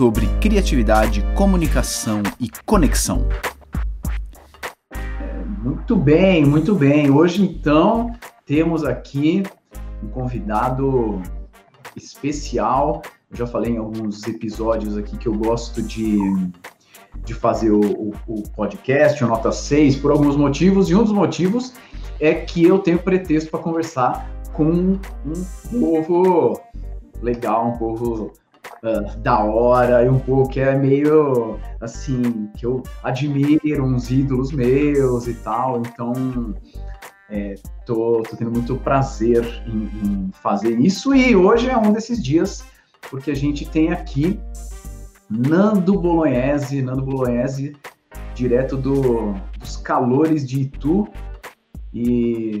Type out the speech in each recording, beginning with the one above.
sobre criatividade, comunicação e conexão. Muito bem, muito bem. Hoje, então, temos aqui um convidado especial. Eu já falei em alguns episódios aqui que eu gosto de, de fazer o, o, o podcast, o Nota 6, por alguns motivos, e um dos motivos é que eu tenho pretexto para conversar com um povo legal, um povo uh, da hora e um pouco que é meio assim, que eu admiro, uns ídolos meus e tal. Então, é, tô, tô tendo muito prazer em, em fazer isso e hoje é um desses dias porque a gente tem aqui Nando Bolognese, Nando Bolognese, direto do, dos calores de Itu. E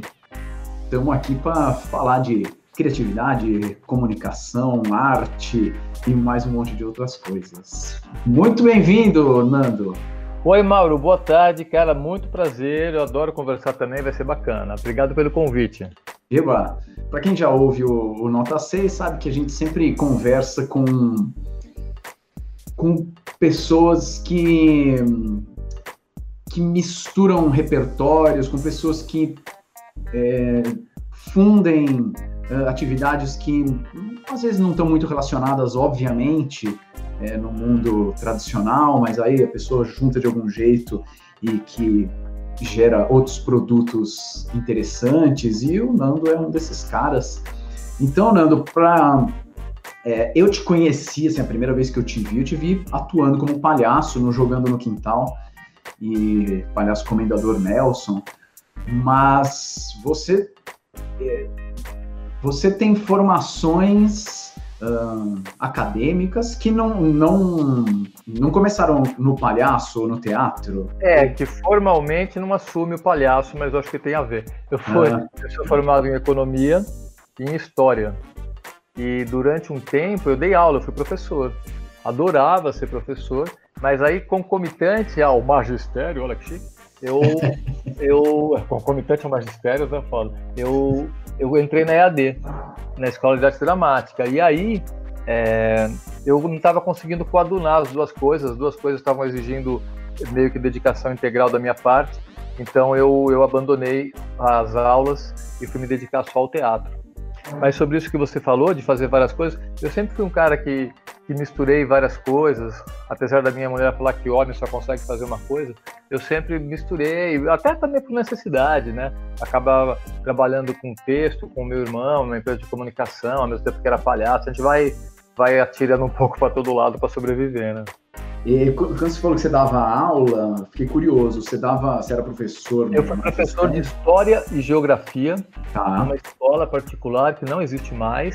estamos aqui para falar de criatividade, comunicação, arte e mais um monte de outras coisas. Muito bem-vindo, Nando. Oi, Mauro, boa tarde, cara. Muito prazer. Eu adoro conversar também, vai ser bacana. Obrigado pelo convite. Eba, para quem já ouve o, o, Nota 6, sabe que a gente sempre conversa com, com pessoas que, que misturam repertórios, com pessoas que é, fundem uh, atividades que às vezes não estão muito relacionadas, obviamente, é, no mundo tradicional, mas aí a pessoa junta de algum jeito e que gera outros produtos interessantes, e o Nando é um desses caras. Então, Nando, para é, eu te conheci, assim, a primeira vez que eu te vi, eu te vi atuando como palhaço no Jogando no Quintal, e palhaço comendador Nelson, mas você você tem formações uh, acadêmicas que não, não, não começaram no palhaço ou no teatro? É, que formalmente não assume o palhaço, mas eu acho que tem a ver. Eu, fui, ah. eu sou formado em economia e em história. E durante um tempo eu dei aula, eu fui professor. Adorava ser professor, mas aí concomitante ao magistério, olha que chique, eu, eu concomitante ao magistério, eu falo, eu eu entrei na EAD, na Escola de Arte Dramática. E aí é, eu não estava conseguindo coadunar as duas coisas, as duas coisas estavam exigindo meio que dedicação integral da minha parte. Então eu, eu abandonei as aulas e fui me dedicar só ao teatro. Mas sobre isso que você falou, de fazer várias coisas, eu sempre fui um cara que, que misturei várias coisas, apesar da minha mulher falar que homem só consegue fazer uma coisa, eu sempre misturei, até também por necessidade, né? Acabava trabalhando com texto, com meu irmão, na empresa de comunicação, ao mesmo tempo que era palhaço, a gente vai, vai atirando um pouco para todo lado para sobreviver, né? E quando você falou que você dava aula, fiquei curioso. Você dava, você era professor? Eu fui professor de história e geografia tá. numa escola particular que não existe mais.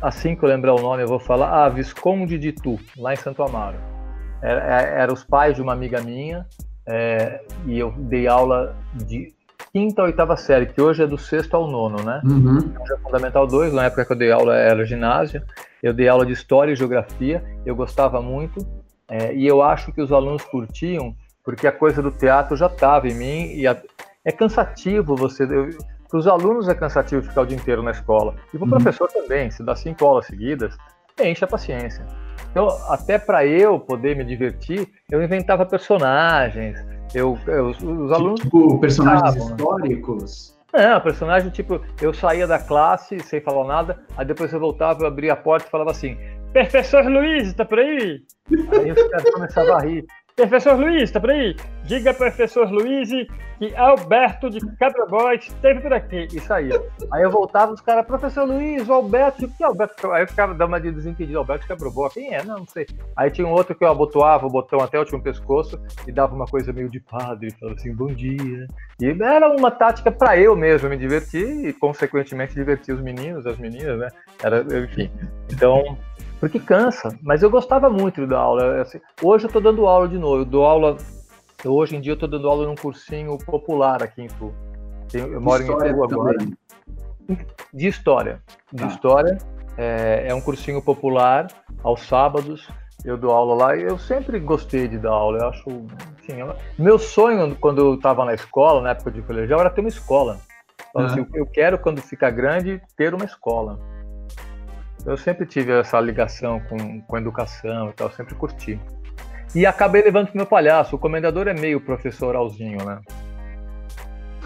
Assim que eu lembrar o nome, eu vou falar. Ah, Visconde de Tu, lá em Santo Amaro. Era, é, era os pais de uma amiga minha é, e eu dei aula de quinta a oitava série, que hoje é do sexto ao nono, né? Uhum. Hoje é Fundamental 2, na época que eu dei aula era ginásio. Eu dei aula de história e geografia, eu gostava muito é, e eu acho que os alunos curtiam, porque a coisa do teatro já estava em mim e a, é cansativo você. Para os alunos é cansativo ficar o dia inteiro na escola. E para o uhum. professor também, se dá cinco aulas seguidas, enche a paciência. Então, até para eu poder me divertir, eu inventava personagens. Eu, eu os alunos. Tipo, personagens né? históricos? Não, é, personagem tipo, eu saía da classe sem falar nada, aí depois eu voltava, eu abria a porta e falava assim: Professor Luiz, tá por aí? Aí os caras começavam a rir. Professor Luiz, tá por aí? Diga, professor Luiz, que Alberto de Cabrobó esteve por aqui. E saía. Aí eu voltava, os caras, professor Luiz, o Alberto, que Alberto? Aí eu ficava dando uma de desentendido, Alberto de quem é? Não, não sei. Aí tinha um outro que eu abotoava o botão até o último pescoço e dava uma coisa meio de padre, falava assim, bom dia. E era uma tática para eu mesmo me divertir e, consequentemente, divertir os meninos, as meninas, né? Era, enfim. Então, porque cansa, mas eu gostava muito da aula. Assim, hoje eu estou dando aula de novo, eu dou aula. Hoje em dia eu estou dando aula num cursinho popular aqui em Tu. Eu moro História em Itu agora. de história. De ah. história. É, é um cursinho popular aos sábados eu dou aula lá e eu sempre gostei de dar aula. Eu acho, enfim, eu, meu sonho quando eu estava na escola, na época de colegial, era ter uma escola. Então, uhum. assim, eu quero quando ficar grande ter uma escola. Eu sempre tive essa ligação com, com educação e tal, sempre curti. E acabei levando pro meu palhaço. O comendador é meio professoralzinho, né?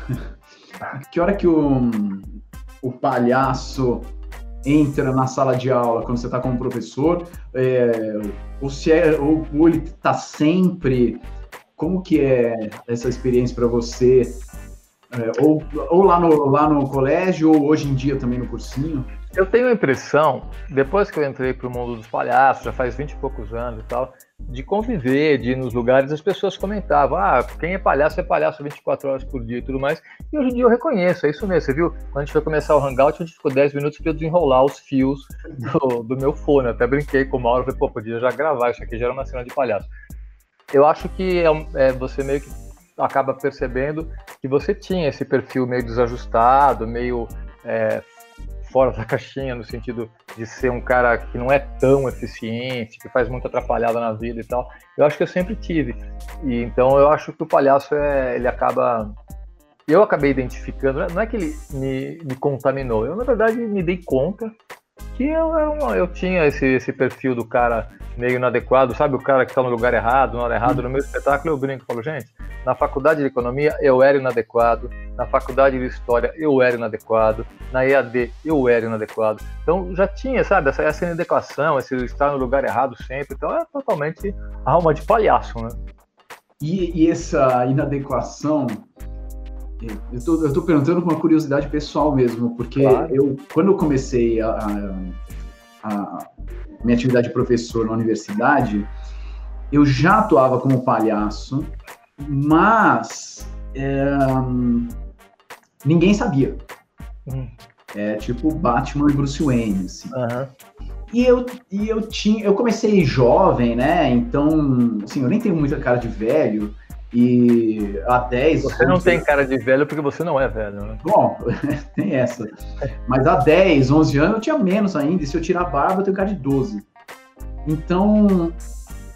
que hora que o, o palhaço entra na sala de aula quando você está como professor, é, ou se é, ou, ou ele está sempre. Como que é essa experiência para você? É, ou, ou lá, no, lá no colégio, ou hoje em dia também no cursinho? Eu tenho a impressão, depois que eu entrei para o mundo dos palhaços, já faz 20 e poucos anos e tal, de conviver, de ir nos lugares, as pessoas comentavam: ah, quem é palhaço é palhaço 24 horas por dia e tudo mais. E hoje em dia eu reconheço, é isso mesmo. Você viu? Quando a gente foi começar o Hangout, a gente ficou 10 minutos para desenrolar os fios do, do, meu fone. Até brinquei com o Mauro, falei, pô, podia já gravar, isso aqui já era uma cena de palhaço. Eu acho que é, é, você meio que acaba percebendo que você tinha esse perfil meio desajustado, meio é, fora da caixinha, no sentido de ser um cara que não é tão eficiente, que faz muita atrapalhada na vida e tal. Eu acho que eu sempre tive. E então eu acho que o palhaço é, ele acaba eu acabei identificando, não é que ele me, me contaminou, eu na verdade me dei conta que eu, eu, eu tinha esse, esse perfil do cara meio inadequado, sabe? O cara que está no lugar errado, na hora errada. No meu espetáculo eu brinco, falo, gente, na faculdade de economia eu era inadequado, na faculdade de história eu era inadequado, na EAD eu era inadequado. Então já tinha, sabe, essa, essa inadequação, esse estar no lugar errado sempre. Então é totalmente alma de palhaço, né? E, e essa inadequação eu estou tô perguntando com uma curiosidade pessoal mesmo, porque claro. eu, quando eu comecei a, a, a, minha atividade de professor na universidade, eu já atuava como palhaço, mas é, ninguém sabia. Hum. É tipo Batman e Bruce Wayne, assim. Uhum. E eu, e eu tinha, eu comecei jovem, né? Então, assim, eu nem tenho muita cara de velho. E há 10. Você não tem cara de velho porque você não é velho, né? Bom, tem essa. Mas há 10, 11 anos eu tinha menos ainda. E se eu tirar a barba, eu tenho cara de 12. Então,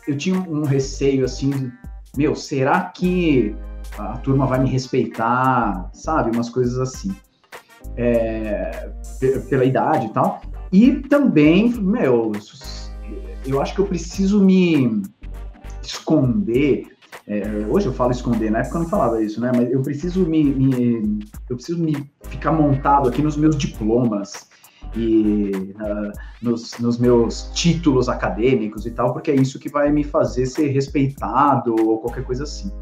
eu tinha um receio assim, meu, será que a turma vai me respeitar? Sabe? Umas coisas assim. É, pela idade e tal. E também, meu, eu acho que eu preciso me esconder é, hoje eu falo esconder, na época eu não falava isso, né? Mas eu preciso me, me eu preciso me ficar montado aqui nos meus diplomas e uh, nos, nos, meus títulos acadêmicos e tal, porque é isso que vai me fazer ser respeitado ou qualquer coisa assim.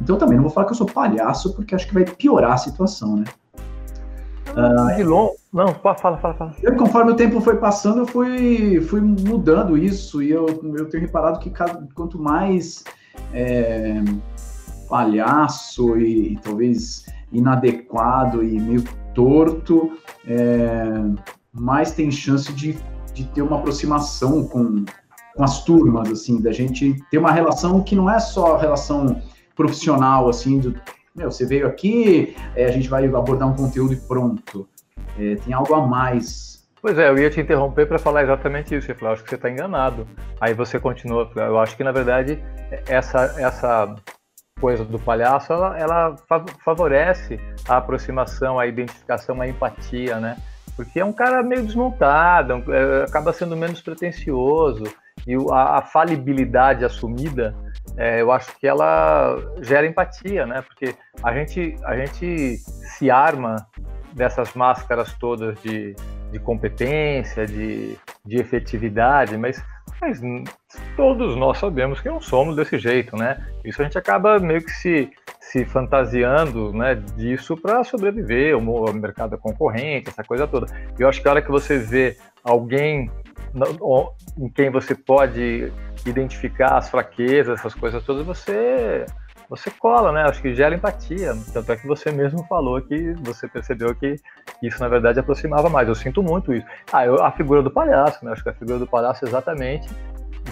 Então também não vou falar que eu sou palhaço, porque acho que vai piorar a situação, né? Uh. Não, fala, fala, fala. Eu, conforme o tempo foi passando, eu fui, fui mudando isso e eu, eu tenho reparado que cada, quanto mais é, palhaço e, e, talvez inadequado e meio torto, é, mais tem chance de, de ter uma aproximação com, com as turmas, assim, da gente ter uma relação que não é só relação profissional, assim, do, meu, você veio aqui, é, a gente vai abordar um conteúdo e pronto. É, tem algo a mais Pois é, eu ia te interromper para falar exatamente isso. Eu falei, acho que você está enganado. Aí você continua. Eu acho que na verdade essa essa coisa do palhaço ela, ela favorece a aproximação, a identificação, a empatia, né? Porque é um cara meio desmontado, é, acaba sendo menos pretencioso e a, a falibilidade assumida, é, eu acho que ela gera empatia, né? Porque a gente a gente se arma dessas máscaras todas de de competência, de, de efetividade, mas, mas todos nós sabemos que não somos desse jeito, né? Isso a gente acaba meio que se, se fantasiando né, disso para sobreviver, o mercado concorrente, essa coisa toda. Eu acho que a hora que você vê alguém em quem você pode identificar as fraquezas, essas coisas todas, você você cola, né? Acho que gera empatia. Tanto é que você mesmo falou que você percebeu que isso, na verdade, aproximava mais. Eu sinto muito isso. Ah, eu, a figura do palhaço, né? Acho que a figura do palhaço exatamente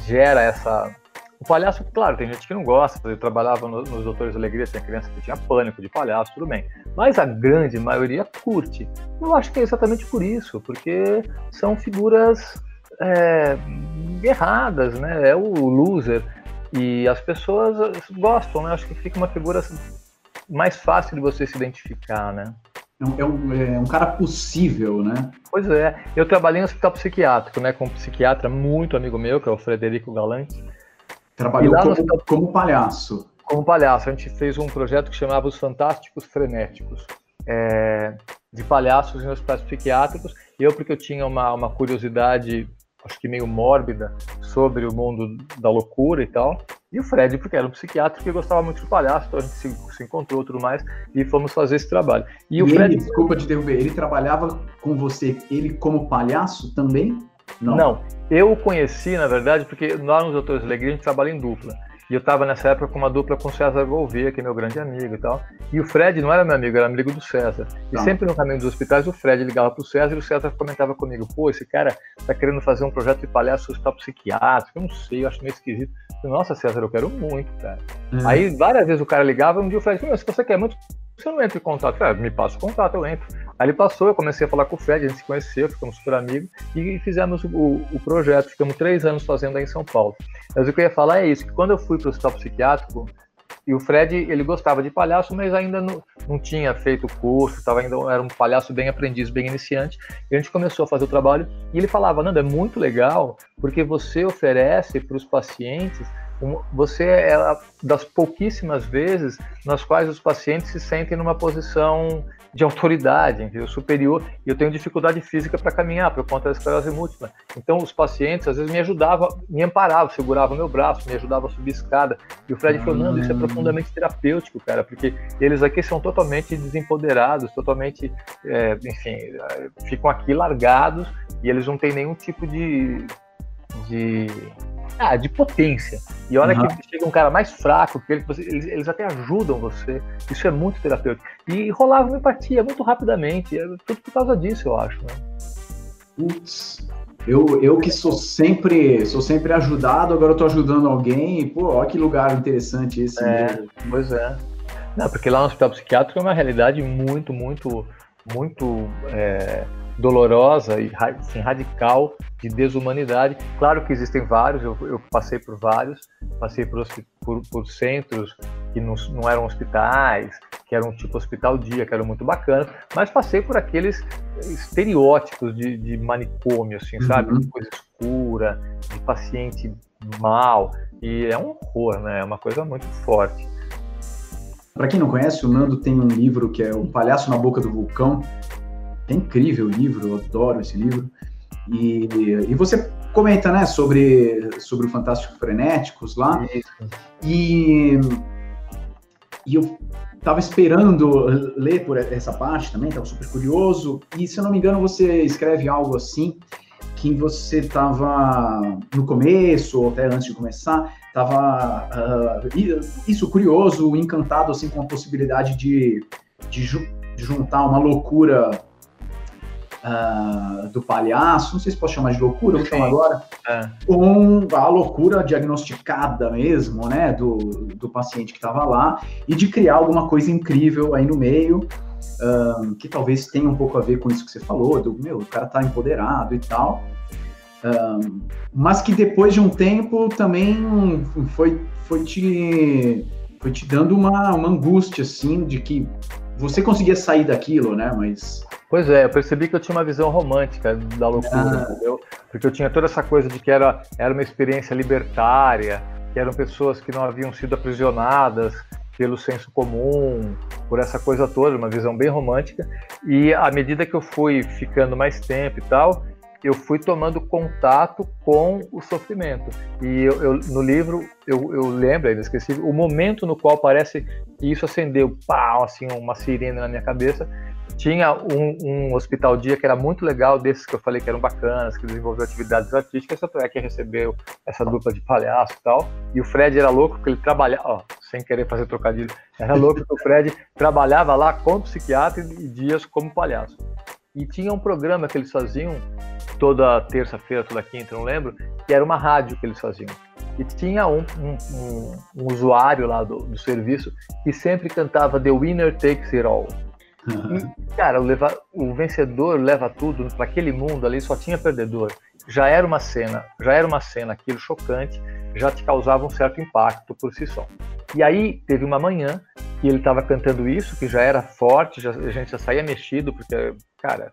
gera essa O palhaço, claro, tem gente que não gosta. Eu trabalhava no, nos Doutores da Alegria, tinha criança que tinha pânico de palhaço, tudo bem. Mas a grande maioria curte. Eu acho que é exatamente por isso, porque são figuras é, erradas, né? É o loser. E as pessoas gostam, né? Acho que fica uma figura mais fácil de você se identificar, né? É um, é um, cara possível, né? Pois é. Eu trabalhei no hospital psiquiátrico, né? Com um psiquiatra muito amigo meu, que é o Frederico Galante. Trabalhou como, hospital... como palhaço. Como palhaço. A gente fez um projeto que chamava Os Fantásticos Frenéticos. É, de palhaços em hospitais psiquiátricos. Eu, porque eu tinha uma, uma curiosidade acho que meio mórbida, sobre o mundo da loucura e tal. E o Fred, porque era um psiquiatra que gostava muito de palhaço, então a gente se, se encontrou tudo mais e fomos fazer esse trabalho. E, e o Fred. Ele, desculpa te interromper, ele trabalhava com você, ele como palhaço também? Não. Não, eu o conheci, na verdade, porque nós nos Doutores Alegria a gente trabalha em dupla. E eu estava nessa época com uma dupla com o César Gouveia, que é meu grande amigo e tal. E o Fred não era meu amigo, era amigo do César. E tá. sempre no caminho dos hospitais, o Fred ligava pro César e o César comentava comigo: pô, esse cara tá querendo fazer um projeto de palhaço hospital psiquiátrico. Eu não sei, eu acho meio esquisito. Nossa, César, eu quero muito, cara. Uhum. Aí várias vezes o cara ligava, um dia o Fred falou: se você quer muito, você não entra em contato. Eu falei, ah, me passa o contato, eu entro. Aí ele passou, eu comecei a falar com o Fred, a gente se conheceu, ficamos super amigos e fizemos o, o projeto. Ficamos três anos fazendo aí em São Paulo. Mas o que eu ia falar é isso, que quando eu fui para o hospital psiquiátrico, e o Fred, ele gostava de palhaço, mas ainda não, não tinha feito curso, tava ainda era um palhaço bem aprendiz, bem iniciante. E a gente começou a fazer o trabalho e ele falava: Nando, é muito legal porque você oferece para os pacientes você é das pouquíssimas vezes nas quais os pacientes se sentem numa posição de autoridade, entendeu? superior, e eu tenho dificuldade física para caminhar por conta da esclerose múltipla. Então, os pacientes às vezes me ajudavam, me amparavam, seguravam meu braço, me ajudavam a subir escada. E o Fred falou: Não, isso é profundamente terapêutico, cara, porque eles aqui são totalmente desempoderados, totalmente, é, enfim, ficam aqui largados e eles não têm nenhum tipo de. de ah, de potência. E olha uhum. que chega um cara mais fraco que ele, eles, eles até ajudam você. Isso é muito terapêutico. E rolava uma empatia muito rapidamente. É tudo por causa disso, eu acho. Né? Putz. Eu, eu que sou sempre sou sempre ajudado, agora eu tô ajudando alguém. E, pô, olha que lugar interessante esse. É, mesmo. pois é. Não, porque lá no hospital psiquiátrico é uma realidade muito, muito, muito é, dolorosa e assim, radical de desumanidade. Claro que existem vários, eu, eu passei por vários, passei por, por, por centros que não, não, eram hospitais, que eram tipo hospital dia, que eram muito bacana, mas passei por aqueles estereótipos de, de manicômio, assim, uhum. sabe? De coisa escura, de paciente mal, e é um horror, né? É uma coisa muito forte. Para quem não conhece, o Nando tem um livro que é O Palhaço na Boca do Vulcão, é incrível o livro, eu adoro esse livro. E, e você comenta, né, sobre, sobre o Fantástico Frenéticos lá. E, e eu estava esperando ler por essa parte também, estava super curioso. E se eu não me engano, você escreve algo assim que você estava no começo ou até antes de começar, estava uh, isso curioso, encantado assim com a possibilidade de, de, ju de juntar uma loucura uh, do palhaço, não sei se posso chamar de loucura, vou chamar agora, é. com a loucura diagnosticada mesmo, né, do, do paciente que estava lá, e de criar alguma coisa incrível aí no meio, uh, que talvez tenha um pouco a ver com isso que você falou, do, meu, o cara tá empoderado e tal, uh, mas que depois de um tempo também foi, foi te foi te dando uma, uma angústia, assim, de que você conseguia sair daquilo, né? Mas Pois é, eu percebi que eu tinha uma visão romântica da loucura, ah. entendeu? Porque eu tinha toda essa coisa de que era, era uma experiência libertária, que eram pessoas que não haviam sido aprisionadas pelo senso comum, por essa coisa toda, uma visão bem romântica. E à medida que eu fui ficando mais tempo e tal, eu fui tomando contato com o sofrimento. E eu, eu no livro, eu, eu lembro, ainda esqueci, o momento no qual parece que isso acendeu, pau, assim, uma sirene na minha cabeça, tinha um, um, hospital dia que era muito legal, desses que eu falei que eram bacanas, que desenvolveu atividades artísticas, tanto é que recebeu essa dupla de palhaço e tal. E o Fred era louco porque ele trabalhava, sem querer fazer trocadilho, era louco porque o Fred trabalhava lá como psiquiatra e dias como palhaço. E tinha um programa que eles faziam toda terça-feira, toda quinta, não lembro, que era uma rádio que eles faziam. E tinha um, um, um, um usuário lá do, do, serviço que sempre cantava The Winner Takes It All. E, cara, o, leva, o vencedor leva tudo para aquele mundo ali, só tinha perdedor. Já era uma cena, já era uma cena aquilo chocante, já te causava um certo impacto por si só. E aí teve uma manhã que ele estava cantando isso, que já era forte, já, a gente já saía mexido, porque, cara,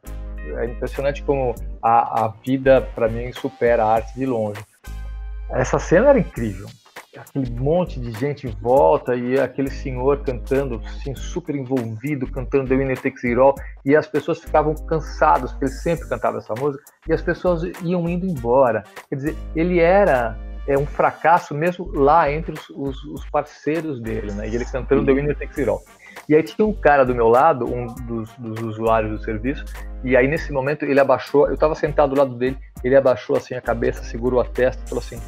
é impressionante como a, a vida, para mim, supera a arte de longe. Essa cena era incrível. Aquele monte de gente em volta e aquele senhor cantando, assim, super envolvido, cantando The Winner Takes It All, e as pessoas ficavam cansadas, porque ele sempre cantava essa música, e as pessoas iam indo embora. Quer dizer, ele era é um fracasso mesmo lá entre os, os, os parceiros dele, né? E ele cantando The Winner Takes It All. E aí tinha um cara do meu lado, um dos, dos, usuários do serviço, e aí nesse momento ele abaixou, eu estava sentado do lado dele, ele abaixou assim a cabeça, segurou a testa e falou assim: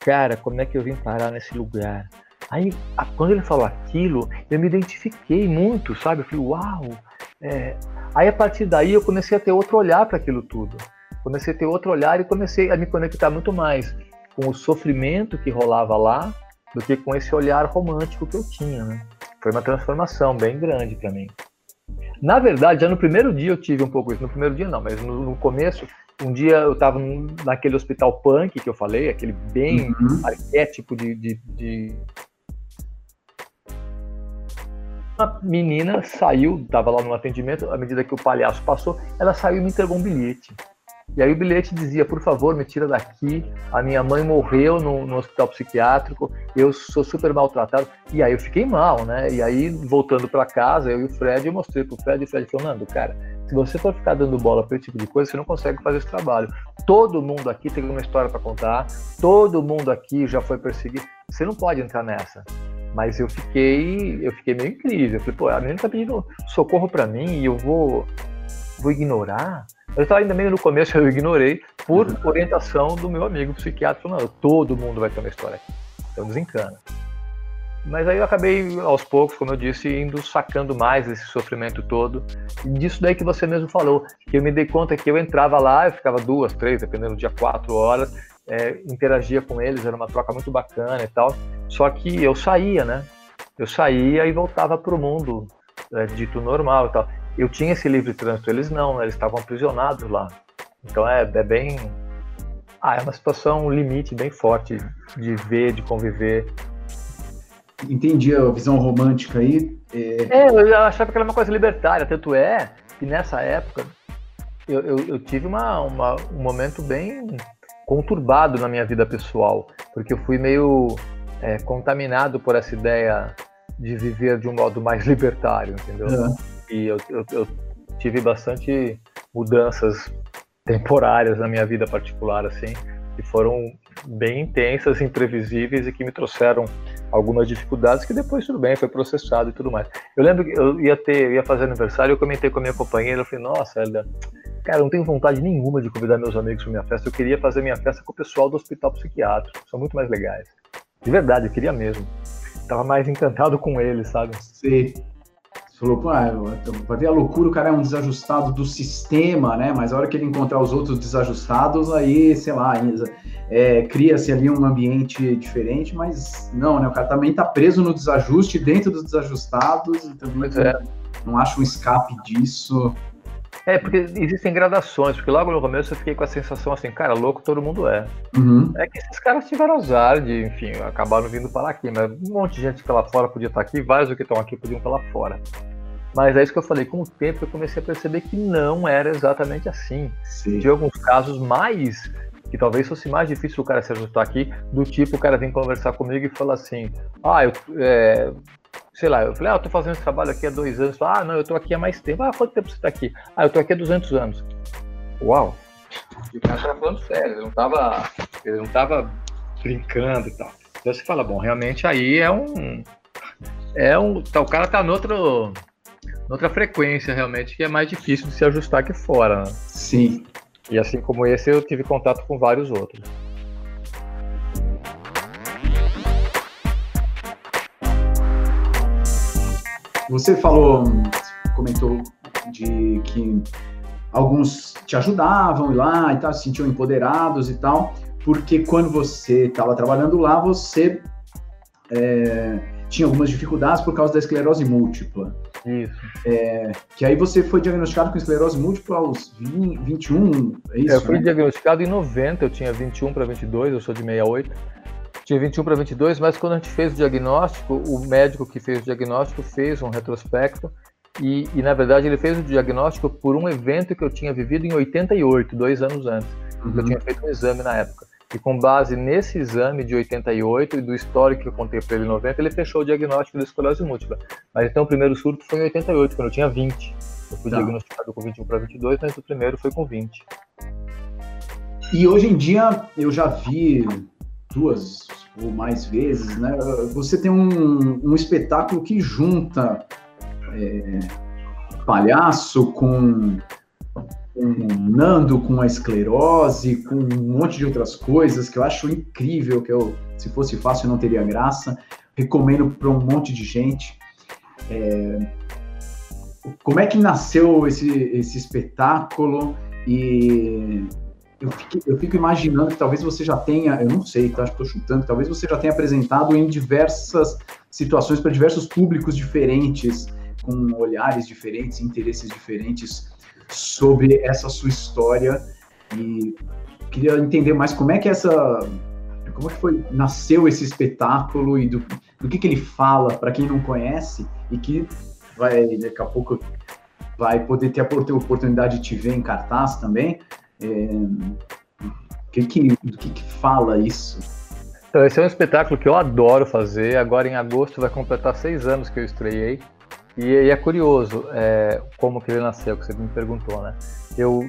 Cara, como é que eu vim parar nesse lugar? Aí, quando ele falou aquilo, eu me identifiquei muito, sabe? Eu falei, uau! É... Aí, a partir daí, eu comecei a ter outro olhar para aquilo tudo. Comecei a ter outro olhar e comecei a me conectar muito mais com o sofrimento que rolava lá do que com esse olhar romântico que eu tinha, né? Foi uma transformação bem grande para mim. Na verdade, já no primeiro dia eu tive um pouco isso. No primeiro dia não, mas no, no começo, um dia eu estava naquele hospital punk que eu falei, aquele bem uhum. arquétipo de, de, de, Uma menina saiu, estava lá no atendimento, à medida que o palhaço passou, ela saiu e me entregou um bilhete. E aí o bilhete dizia, por favor, me tira daqui, a minha mãe morreu no, no, hospital psiquiátrico, eu sou super maltratado. E aí eu fiquei mal, né? E aí, voltando para casa, eu e o Fred, eu mostrei pro Fred, e o Fred falou, Nando, cara, se você for ficar dando bola para esse tipo de coisa, você não consegue fazer esse trabalho. Todo mundo aqui tem uma história para contar, todo mundo aqui já foi perseguido. Você não pode entrar nessa. Mas eu fiquei, eu fiquei meio incrível. Eu falei, pô, a menina tá pedindo socorro para mim e eu vou, vou ignorar? Eu estava ainda meio no começo, eu ignorei, por uhum. orientação do meu amigo psiquiatra, falando, não, todo mundo vai ter uma história aqui. Então desencana. Mas aí eu acabei, aos poucos, como eu disse, indo sacando mais esse sofrimento todo. E disso daí que você mesmo falou, que eu me dei conta que eu entrava lá, eu ficava duas, três, dependendo do dia, quatro horas, é, interagia com eles, era uma troca muito bacana e tal. Só que eu saía, né? Eu saía e voltava para o mundo é, dito normal e tal eu tinha esse livre trânsito, eles não, né? eles estavam aprisionados lá. Então é, é bem. Ah, é uma situação um limite bem forte de ver, de conviver. Entendi a visão romântica aí. É... é, eu achava que era uma coisa libertária, tanto é que nessa época eu, eu, eu tive uma, uma, um momento bem conturbado na minha vida pessoal, porque eu fui meio é, contaminado por essa ideia de viver de um modo mais libertário, entendeu? É e eu, eu, eu tive bastante mudanças temporárias na minha vida particular, assim, que foram bem intensas, imprevisíveis e que me trouxeram algumas dificuldades que depois tudo bem, foi processado e tudo mais. Eu lembro que eu ia ter, eu ia fazer aniversário, eu comentei com a minha companheira, eu falei, nossa, Helda, cara, eu não tenho vontade nenhuma de convidar meus amigos para minha festa, eu queria fazer minha festa com o pessoal do hospital psiquiátrico, são muito mais legais. De verdade, eu queria mesmo. Tava mais encantado com eles, sabe? Sim falou, pô, vai ver a loucura, o cara é um desajustado do sistema, né? Mas a hora que ele encontrar os outros desajustados, aí, sei lá, é, cria-se ali um ambiente diferente, mas não, né? O cara também tá preso no desajuste, dentro dos desajustados, então é. não acho um escape disso. É, porque existem gradações, porque logo no começo eu fiquei com a sensação assim, cara, louco todo mundo é. Uhum. É que esses caras tiveram azar de, enfim, acabaram vindo para aqui, mas um monte de gente que lá fora podia estar aqui, vários que estão aqui podiam estar lá fora. Mas é isso que eu falei, com o tempo eu comecei a perceber que não era exatamente assim. Sim. De alguns casos mais que talvez fosse mais difícil o cara se ajustar aqui, do tipo o cara vem conversar comigo e fala assim, ah, eu, é, sei lá, eu falei, ah, eu tô fazendo esse trabalho aqui há dois anos. Ah, não, eu tô aqui há mais tempo. Ah, quanto tempo você tá aqui? Ah, eu tô aqui há 200 anos. Uau! E o cara tava falando sério, ele não tava, ele não tava brincando e tal. Então você fala, bom, realmente aí é um, é um, tá, o cara tá no outro, noutra frequência realmente que é mais difícil de se ajustar aqui fora. Né? Sim. E assim como esse, eu tive contato com vários outros. Você falou, comentou de que alguns te ajudavam lá e tal, se sentiam empoderados e tal. porque quando você estava trabalhando lá, você é, tinha algumas dificuldades por causa da esclerose múltipla. Isso. É, que aí você foi diagnosticado com esclerose múltipla aos 20, 21, é isso? Eu fui né? diagnosticado em 90, eu tinha 21 para 22, eu sou de 68. Tinha 21 para 22, mas quando a gente fez o diagnóstico, o médico que fez o diagnóstico fez um retrospecto e, e na verdade ele fez o diagnóstico por um evento que eu tinha vivido em 88, dois anos antes. Uhum. Eu tinha feito um exame na época. E com base nesse exame de 88 e do histórico que eu contei para ele em 90, ele fechou o diagnóstico de esclerose múltipla. Mas então o primeiro surto foi em 88, quando eu tinha 20. Eu fui tá. diagnosticado com 21 para 22, mas o primeiro foi com 20. E hoje em dia eu já vi duas ou mais vezes, né? Você tem um, um espetáculo que junta é, palhaço com com Nando, com a esclerose, com um monte de outras coisas que eu acho incrível, que eu, se fosse fácil, não teria graça. Recomendo para um monte de gente. É... Como é que nasceu esse, esse espetáculo? E eu fico, eu fico, imaginando que talvez você já tenha, eu não sei, tá? Estou chutando, talvez você já tenha apresentado em diversas situações para diversos públicos diferentes, com olhares diferentes, interesses diferentes sobre essa sua história e queria entender mais como é que essa como é que foi nasceu esse espetáculo e do, do que, que ele fala para quem não conhece e que vai daqui a pouco vai poder ter a oportunidade de te ver em cartaz também é, que que, do que, que fala isso então, esse é um espetáculo que eu adoro fazer. Agora, em agosto, vai completar seis anos que eu estreiei. E, e é curioso é, como que ele nasceu, que você me perguntou, né? Eu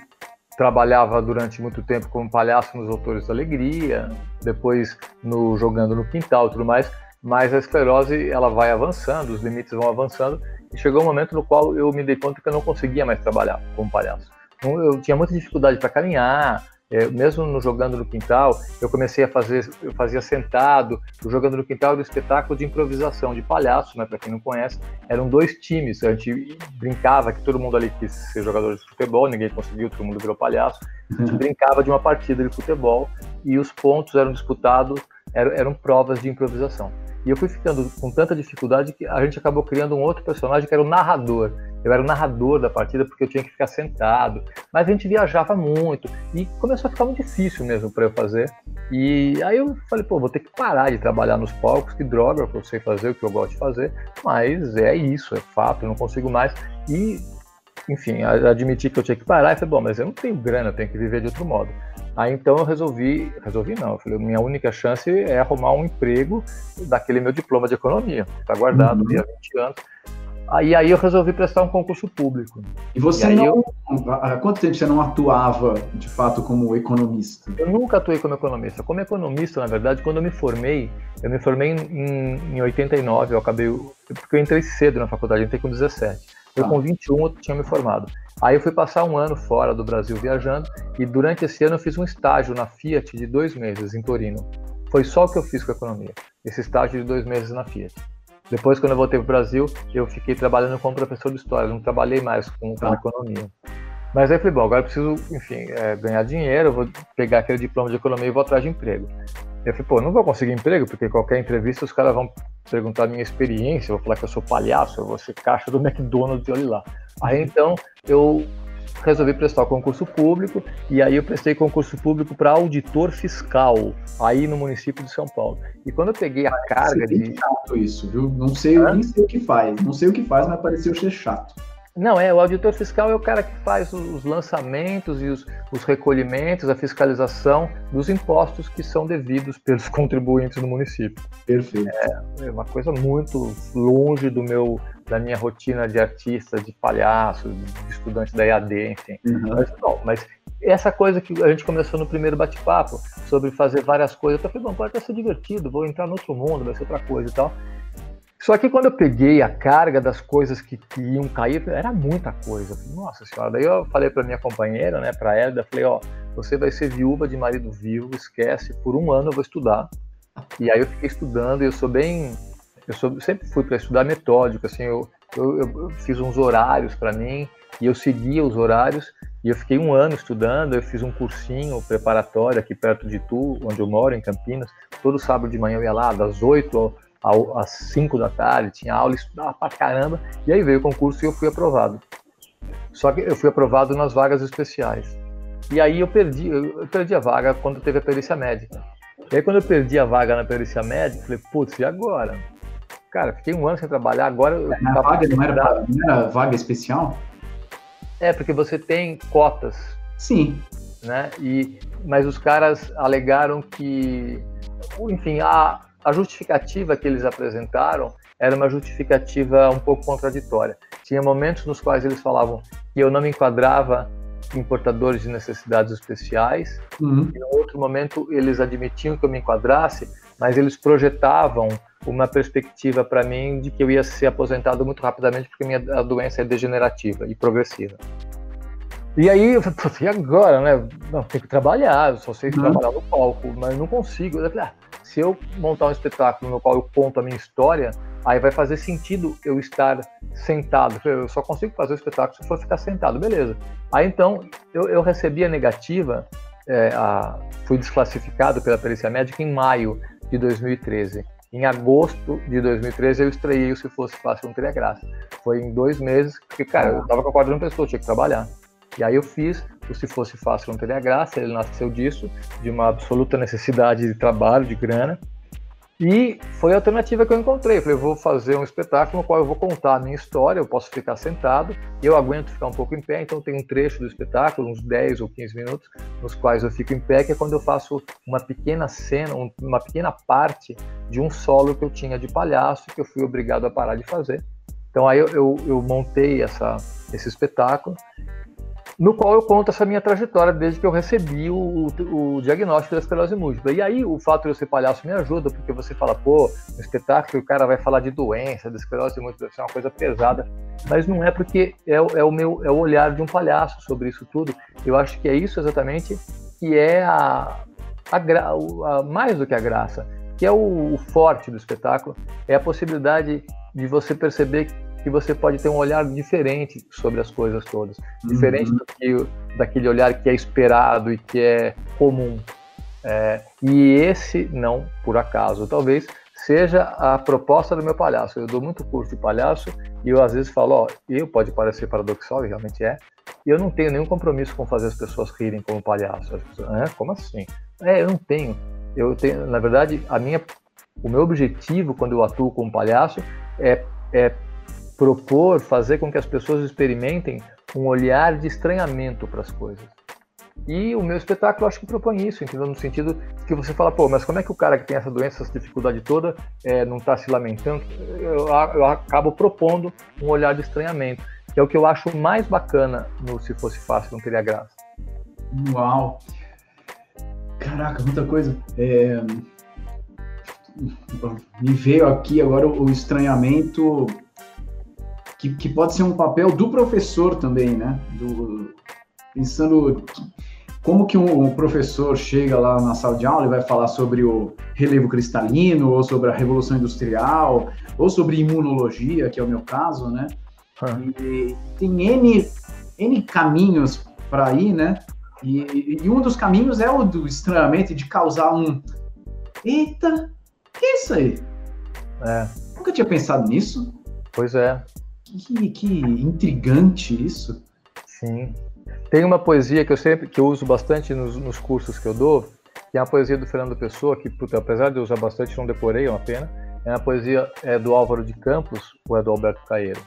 trabalhava durante muito tempo como palhaço nos Autores da Alegria, depois no jogando no quintal e tudo mais, mas a esclerose ela vai avançando, os limites vão avançando, e chegou um momento no qual eu me dei conta que eu não conseguia mais trabalhar como palhaço. Então, eu tinha muita dificuldade para caminhar, é, mesmo no jogando no quintal, eu comecei a fazer, eu fazia sentado, o jogando no quintal era um espetáculo de improvisação, de palhaço, né? Para quem não conhece, eram dois times. A gente brincava que todo mundo ali quis ser jogador de futebol, ninguém conseguiu, todo mundo virou palhaço. A gente uhum. brincava de uma partida de futebol e os pontos eram disputados, eram, eram provas de improvisação. E eu fui ficando com tanta dificuldade que a gente acabou criando um outro personagem que era o narrador. Eu era o narrador da partida porque eu tinha que ficar sentado. Mas a gente viajava muito e começou a ficar muito difícil mesmo para eu fazer. E aí eu falei, pô, vou ter que parar de trabalhar nos palcos, que droga, eu sei fazer o que eu gosto de fazer. Mas é isso, é fato, eu não consigo mais. E, enfim, admiti que eu tinha que parar e falei, bom, mas eu não tenho grana, eu tenho que viver de outro modo. Aí então eu resolvi, resolvi não, eu falei, minha única chance é arrumar um emprego daquele meu diploma de economia, que está guardado uhum. há 20 anos Aí, aí eu resolvi prestar um concurso público. E você e não. Eu... Há quanto tempo você não atuava, de fato, como economista? Eu nunca atuei como economista. Como economista, na verdade, quando eu me formei, eu me formei em, em 89, eu acabei. Porque eu entrei cedo na faculdade, eu entrei com 17. Eu, ah. com 21, eu tinha me formado. Aí eu fui passar um ano fora do Brasil viajando e durante esse ano eu fiz um estágio na Fiat de dois meses em Torino. Foi só o que eu fiz com a economia, esse estágio de dois meses na Fiat. Depois, quando eu voltei para o Brasil, eu fiquei trabalhando como professor de história, não trabalhei mais com, com economia. Mas aí eu falei, bom, agora eu preciso, enfim, é, ganhar dinheiro, vou pegar aquele diploma de economia e vou atrás de emprego. Eu falei, pô, não vou conseguir emprego, porque qualquer entrevista os caras vão perguntar a minha experiência, eu vou falar que eu sou palhaço, eu vou ser caixa do McDonald's e olha lá. Aí então eu resolvi prestar o concurso público e aí eu prestei concurso público para auditor fiscal aí no município de São Paulo. E quando eu peguei a carga de chato isso, viu? Não sei, ah? nem sei o que faz, não sei o que faz, mas pareceu ser chato. Não, é, o auditor fiscal é o cara que faz os lançamentos e os, os, recolhimentos, a fiscalização dos impostos que são devidos pelos contribuintes do município. Perfeito. É, é uma coisa muito longe do meu, da minha rotina de artista, de palhaço, de estudante da EAD, enfim. Uhum. Mas, não, mas essa coisa que a gente começou no primeiro bate-papo, sobre fazer várias coisas, eu falei, bom, pode ser divertido, vou entrar no outro mundo, vai ser outra coisa e tal. Só que quando eu peguei a carga das coisas que, que iam cair, era muita coisa. Nossa senhora. Daí eu falei para minha companheira, né, para ela, falei: ó, você vai ser viúva de marido vivo, esquece, por um ano eu vou estudar. E aí eu fiquei estudando e eu sou bem. Eu sou, sempre fui para estudar metódico, assim, eu, eu, eu fiz uns horários para mim e eu seguia os horários e eu fiquei um ano estudando. Eu fiz um cursinho preparatório aqui perto de Tu, onde eu moro, em Campinas. Todo sábado de manhã eu ia lá, das 8 às 5 da tarde, tinha aula, estudava pra caramba. E aí veio o concurso e eu fui aprovado. Só que eu fui aprovado nas vagas especiais. E aí eu perdi, eu perdi a vaga quando teve a perícia médica. E aí quando eu perdi a vaga na perícia médica, falei, putz, e agora? Cara, fiquei um ano sem trabalhar, agora eu na vaga não era, não era vaga especial? É, porque você tem cotas. Sim. Né? E, mas os caras alegaram que, enfim, a, a justificativa que eles apresentaram era uma justificativa um pouco contraditória. Tinha momentos nos quais eles falavam que eu não me enquadrava em portadores de necessidades especiais, uhum. e no outro momento eles admitiam que eu me enquadrasse, mas eles projetavam uma perspectiva para mim de que eu ia ser aposentado muito rapidamente porque minha a doença é degenerativa e progressiva. E aí eu falei, e agora, né? Não, tem que trabalhar, eu só sei uhum. trabalhar no palco, mas não consigo. Eu falei, ah, se eu montar um espetáculo no qual eu conto a minha história, aí vai fazer sentido eu estar sentado. Eu, eu só consigo fazer o espetáculo se for ficar sentado, beleza. Aí então eu, eu recebi a negativa, é, a, fui desclassificado pela perícia médica em maio de 2013. Em agosto de 2013 eu estreiei o Se Fosse Fácil Não Teria Graça. Foi em dois meses, porque, cara, eu tava com a corda no pescoço, tinha que trabalhar. E aí eu fiz o Se Fosse Fácil Não Teria Graça, ele nasceu disso, de uma absoluta necessidade de trabalho, de grana. E foi a alternativa que eu encontrei. falei, eu vou fazer um espetáculo no qual eu vou contar a minha história, eu posso ficar sentado, eu aguento ficar um pouco em pé, então tem um trecho do espetáculo, uns 10 ou 15 minutos, nos quais eu fico em pé, que é quando eu faço uma pequena cena, uma pequena parte de um solo que eu tinha de palhaço, que eu fui obrigado a parar de fazer. Então aí eu, eu, eu montei essa, esse espetáculo no qual eu conto essa minha trajetória desde que eu recebi o, o, diagnóstico da esclerose múltipla. E aí o fato de eu ser palhaço me ajuda, porque você fala, pô, no espetáculo o cara vai falar de doença, da esclerose múltipla, deve ser uma coisa pesada. Mas não é porque é, é, o meu é o olhar de um palhaço sobre isso tudo. Eu acho que é isso exatamente que é a, a, a mais do que a graça, que é o, o forte do espetáculo, é a possibilidade de você perceber que você pode ter um olhar diferente sobre as coisas todas, diferente uhum. do que, daquele olhar que é esperado e que é comum. É, e esse não, por acaso, talvez seja a proposta do meu palhaço. Eu dou muito curso de palhaço e eu às vezes falo, ó, eu pode parecer paradoxal, e realmente é, e eu não tenho nenhum compromisso com fazer as pessoas rirem como palhaço. Pessoas, é, como assim? É, eu não tenho. Eu tenho, na verdade, a minha, o meu objetivo quando eu atuo como palhaço é, é propor, fazer com que as pessoas experimentem um olhar de estranhamento para as coisas. E o meu espetáculo acho que propõe isso, entendeu? No sentido que você fala, pô, mas como é que o cara que tem essa doença, essa dificuldade toda, é, não está se lamentando? Eu, eu, acabo propondo um olhar de estranhamento, que é o que eu acho mais bacana no Se Fosse Fácil, Não Teria Graça. Uau! Caraca, muita coisa. É... Me veio aqui agora o estranhamento que, que pode ser um papel do professor também, né? Do, pensando como que um, professor chega lá na sala de aula e vai falar sobre o relevo cristalino, ou sobre a revolução industrial, ou sobre imunologia, que é o meu caso, né? Uhum. E tem N, N caminhos para ir, né? E, e, um dos caminhos é o do estranhamento, de causar um. Eita, que é isso aí? É. Nunca tinha pensado nisso. Pois é. Que, que intrigante isso. Sim. Tem uma poesia que eu sempre que eu uso bastante nos, nos cursos que eu dou, que é a poesia do Fernando Pessoa, que puta, apesar de eu usar bastante, não decorei, é uma pena. É a poesia é do Álvaro de Campos ou é do Alberto Caeiro,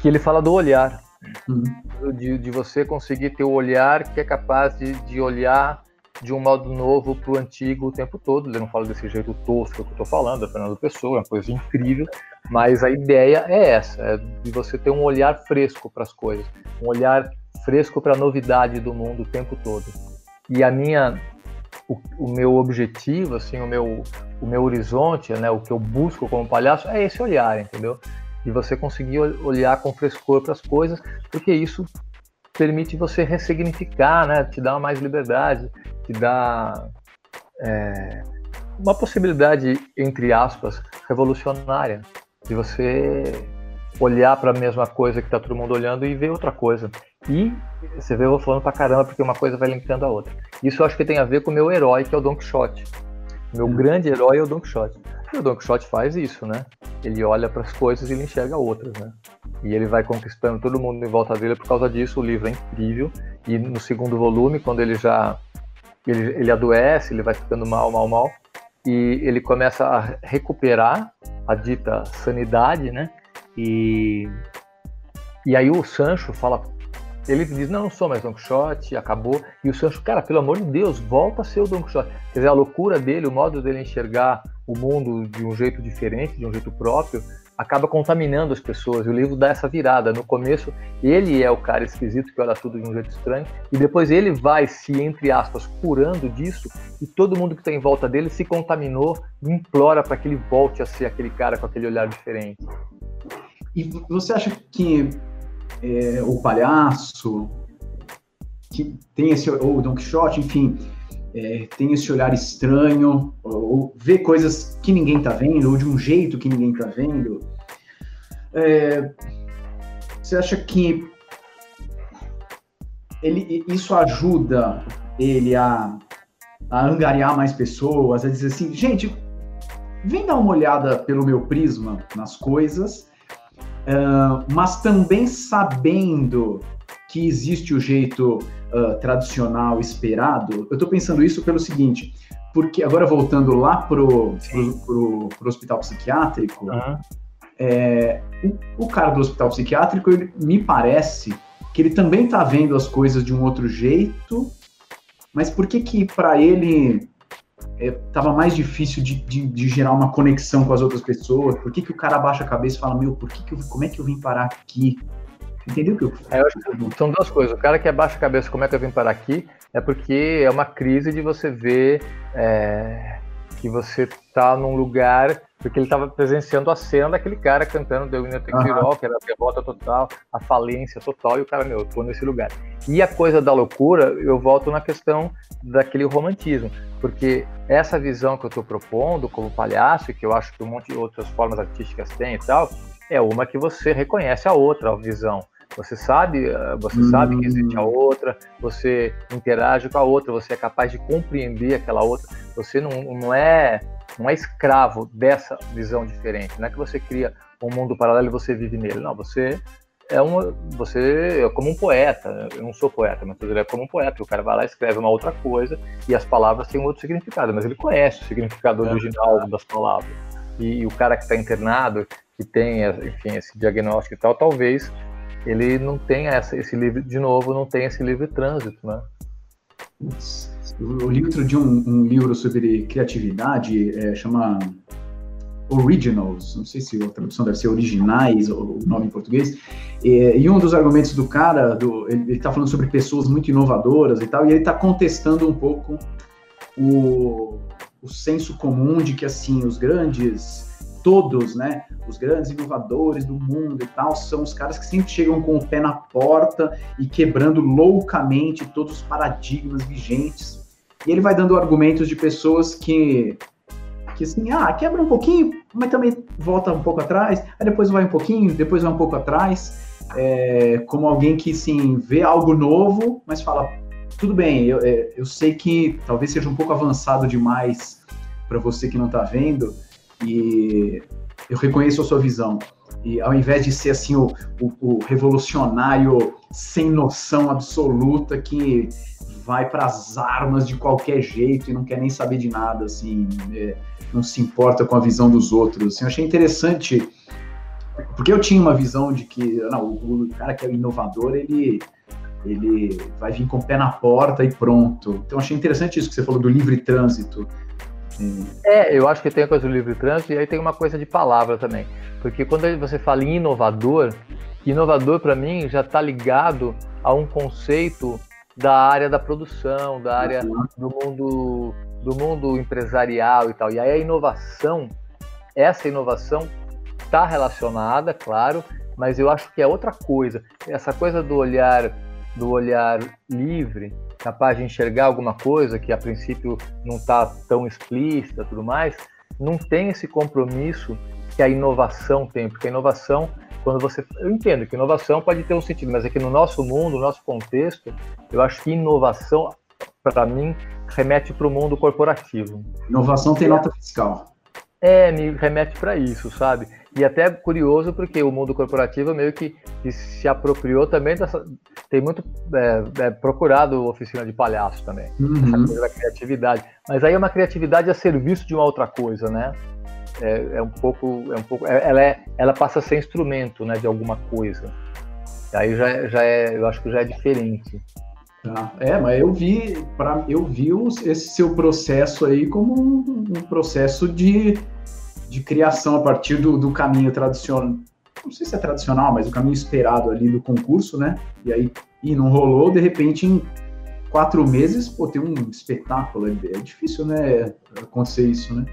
que ele fala do olhar, uhum. de, de você conseguir ter o olhar que é capaz de, de olhar de um modo novo para o antigo o tempo todo. Ele não fala desse jeito tosco que eu estou falando, é Fernando Pessoa, é uma coisa incrível, mas a ideia é essa, é de você ter um olhar fresco para as coisas, um olhar fresco para a novidade do mundo o tempo todo. E a minha, o, o, meu objetivo, assim, o meu, o meu horizonte, né, o que eu busco como palhaço é esse olhar, entendeu? E você conseguir olhar com frescor para as coisas, porque isso permite você ressignificar, né? Te dá mais liberdade, te dá é, uma possibilidade, entre aspas, revolucionária de você olhar para a mesma coisa que está todo mundo olhando e ver outra coisa. E você vê eu falando para caramba, porque uma coisa vai linkando a outra. Isso eu acho que tem a ver com o meu herói, que é o Don Quixote. Meu hum. grande herói é o Don Quixote. E o Don Quixote faz isso, né? Ele olha para as coisas e ele enxerga outras, né? E ele vai conquistando todo mundo em volta dele por causa disso. O livro é incrível. E no segundo volume, quando ele já ele, ele adoece, ele vai ficando mal, mal, mal, e ele começa a recuperar a dita sanidade, né? E, e aí o Sancho fala, ele diz, não, não sou mais Don Quixote, acabou. E o Sancho, cara, pelo amor de Deus, volta a ser o Don Quixote. Quer dizer, a loucura dele, o modo dele enxergar o mundo de um jeito diferente, de um jeito próprio, acaba contaminando as pessoas. E o livro dá essa virada. No começo, ele é o cara esquisito que olha tudo de um jeito estranho, e depois ele vai se, entre aspas, curando disso, e todo mundo que está em volta dele se contaminou e implora para que ele volte a ser aquele cara com aquele olhar diferente. E você acha que é, o palhaço, que tem esse, ou o Don Quixote, enfim, é, tem esse olhar estranho, ou, ou vê coisas que ninguém está vendo, ou de um jeito que ninguém está vendo, é, você acha que ele, isso ajuda ele a, a angariar mais pessoas, a dizer assim, gente, vem dar uma olhada pelo meu prisma nas coisas uh, mas também sabendo que existe o jeito uh, tradicional esperado. Eu estou pensando isso pelo seguinte, porque agora voltando lá pro, pro, pro, pro hospital psiquiátrico, uhum. é, o, o, cara do hospital psiquiátrico, ele, me parece que ele também está vendo as coisas de um outro jeito, mas por que que para ele estava é, mais difícil de, de, de, gerar uma conexão com as outras pessoas? Por que, que o cara abaixa a cabeça e fala, meu, por que, que eu, como é que eu vim parar aqui? Entendeu que eu... É, eu acho que são duas coisas. O cara que abaixa a cabeça, como é que eu vim parar aqui? É porque é uma crise de você ver é, que você está num lugar porque ele estava presenciando a cena daquele cara cantando The Winner Take All, que era a derrota total, a falência total, e o cara, meu, eu tô nesse lugar. E a coisa da loucura, eu volto na questão daquele romantismo, porque essa visão que eu estou propondo como palhaço, que eu acho que um monte de outras formas artísticas têm e tal, é uma que você reconhece a outra a visão. Você sabe, eh, você hum. sabe que existe a outra, você interage com a outra, você é capaz de compreender aquela outra. Você não, não é não é escravo dessa visão diferente. Não é que você cria um mundo paralelo e você vive nele. Não, você é uma, você é como um poeta. Eu não sou poeta, mas ele é como um poeta. O cara vai lá escreve uma outra coisa e as palavras têm um outro significado, mas ele conhece o significado é. original das palavras. E, e o cara que está internado, que tem, enfim, esse diagnóstico e tal, talvez ele não tenha essa, esse livre, de novo, não tenha esse livre trânsito, né? Eu li outro dia um, um livro sobre criatividade, é, chama Originals, não sei se a tradução deve ser originais, ou o nome em português, e, e um dos argumentos do cara, do, ele está falando sobre pessoas muito inovadoras e tal, e ele está contestando um pouco o, o senso comum de que, assim, os grandes todos, né, os grandes inovadores do mundo e tal, são os caras que sempre chegam com o pé na porta e quebrando loucamente todos os paradigmas vigentes. E ele vai dando argumentos de pessoas que que assim, ah, quebra um pouquinho, mas também volta um pouco atrás, aí depois vai um pouquinho, depois vai um pouco atrás, é, como alguém que, sim, vê algo novo, mas fala, tudo bem, eu, é, eu sei que talvez seja um pouco avançado demais para você que não está vendo, e eu reconheço a sua visão. E ao invés de ser assim o, o, o revolucionário sem noção absoluta que vai para as armas de qualquer jeito e não quer nem saber de nada, assim, é, não se importa com a visão dos outros. Assim, eu achei interessante, porque eu tinha uma visão de que não, o, cara que é inovador, ele ele vai vir com o pé na porta e pronto. Então achei interessante isso que você falou do livre trânsito. É, eu acho que tem a coisa do livre trânsito e aí tem uma coisa de palavra também. Porque quando você fala em inovador, inovador para mim já está ligado a um conceito da área da produção, da área do mundo do mundo empresarial e tal. E aí a inovação, essa inovação está relacionada, claro, mas eu acho que é outra coisa. Essa coisa do olhar do olhar livre, capaz de enxergar alguma coisa que a princípio não está tão explícita, tudo mais, não tem esse compromisso que a inovação tem, porque a inovação quando você. Eu entendo que inovação pode ter um sentido, mas aqui no nosso mundo, no nosso contexto, eu acho que inovação, para mim, remete para o mundo corporativo. Inovação tem nota fiscal. É, me remete para isso, sabe? E até curioso porque o mundo corporativo meio que, que se apropriou também dessa. Tem muito é, é, procurado oficina de palhaço também, uhum. essa coisa da criatividade. Mas aí é uma criatividade a serviço de uma outra coisa, né? É, é um pouco. É um pouco é, ela, é, ela passa a ser instrumento né, de alguma coisa. E aí já, já é. Eu acho que já é diferente. Tá. É, mas eu vi, pra, eu vi esse seu processo aí como um, um processo de de criação a partir do, do caminho tradicional, não sei se é tradicional, mas o caminho esperado ali do concurso, né? E aí, e não rolou, de repente, em quatro meses, pô, tem um espetáculo, é, difícil, né, acontecer isso, né?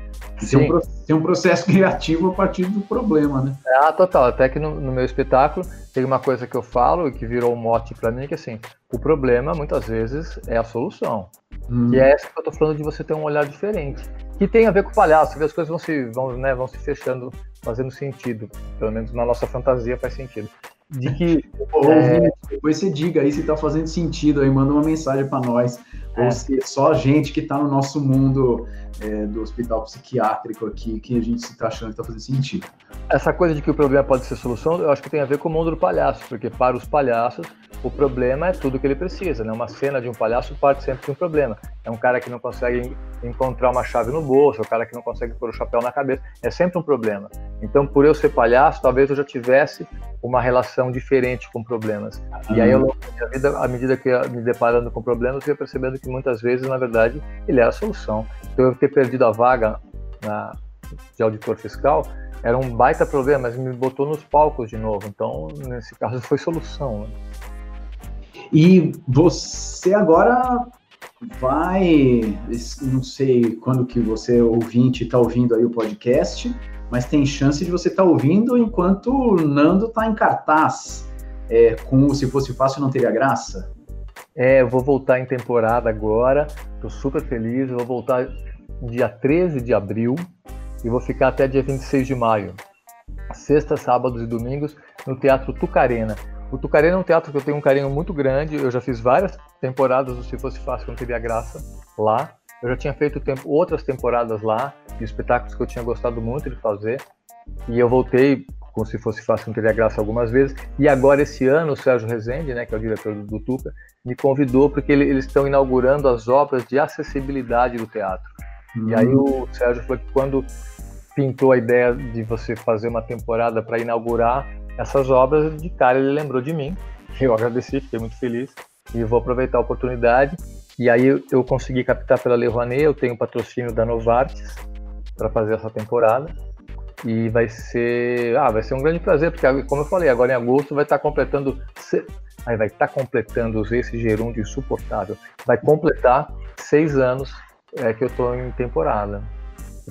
Tem um, tem um, processo criativo a partir do problema, né? Ah, total, até que no, no meu espetáculo tem uma coisa que eu falo e que virou um mote para mim, que assim, o problema, muitas vezes, é a solução. Hum. E é essa que eu tô falando de você ter um olhar diferente que tem a ver com o palhaço, as coisas vão se, vão, né, vão se fechando, fazendo sentido. Pelo menos na nossa fantasia faz sentido. De que. é... Depois você diga aí se está fazendo sentido, aí manda uma mensagem para nós. É. Ou se só a gente que está no nosso mundo é, do hospital psiquiátrico aqui que a gente está achando que está fazendo sentido. Essa coisa de que o problema pode ser solução, eu acho que tem a ver com o mundo do palhaço, porque para os palhaços o problema é tudo que ele precisa, né? Uma cena de um palhaço parte sempre de um problema. É um cara que não consegue encontrar uma chave no bolso, é um cara que não consegue pôr o chapéu na cabeça, é sempre um problema. Então, por eu ser palhaço, talvez eu já tivesse uma relação diferente com problemas. E aí, ao longo da minha vida, à medida que eu me deparando com problemas, eu ia percebendo que muitas vezes, na verdade, ele é a solução. Então, eu ter perdido a vaga na, de auditor fiscal era um baita problema, mas me botou nos palcos de novo. Então, nesse caso, foi solução. Né? E você agora vai, não sei quando que você ouvinte está ouvindo aí o podcast, mas tem chance de você estar tá ouvindo enquanto o Nando está em cartaz. É, com Se Fosse Fácil Não Teria Graça. É, vou voltar em temporada agora, estou super feliz, vou voltar dia 13 de abril e vou ficar até dia 26 de maio. Sexta, sábados e domingos no Teatro Tucarena. O Tucarena é um teatro que eu tenho um carinho muito grande. Eu já fiz várias temporadas do Se Fosse Fácil, não teria graça lá. Eu já tinha feito tempo, outras temporadas lá, de espetáculos que eu tinha gostado muito de fazer. E eu voltei com Se Fosse Fácil, não teria graça algumas vezes. E agora, esse ano, o Sérgio Rezende, né, que é o diretor do, do Tuca, me convidou porque ele, eles estão inaugurando as obras de acessibilidade do teatro. Uhum. E aí o Sérgio falou que quando pintou a ideia de você fazer uma temporada para inaugurar essas obras, de cara ele lembrou de mim. Eu agradeci, fiquei muito feliz e vou aproveitar a oportunidade. E aí eu consegui captar pela Lei Rouanet, eu tenho patrocínio da Novartis para fazer essa temporada. E vai ser, ah, vai ser um grande prazer, porque como eu falei, agora em agosto vai estar completando aí vai estar completando esse gerúndio insuportável. Vai completar seis anos é, que eu estou em temporada.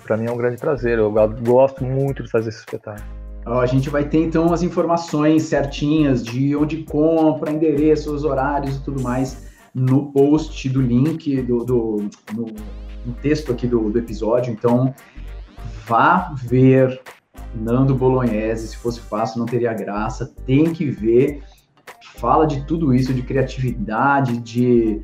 Para mim é um grande prazer. Eu gosto muito de fazer esse espetáculo. A gente vai ter então as informações certinhas de onde compra, endereços, horários e tudo mais no post do link, do, do no, no, texto aqui do, do, episódio. Então, vá ver Nando Bolognese. Se fosse fácil, não teria graça. Tem que ver. Fala de tudo isso, de criatividade, de,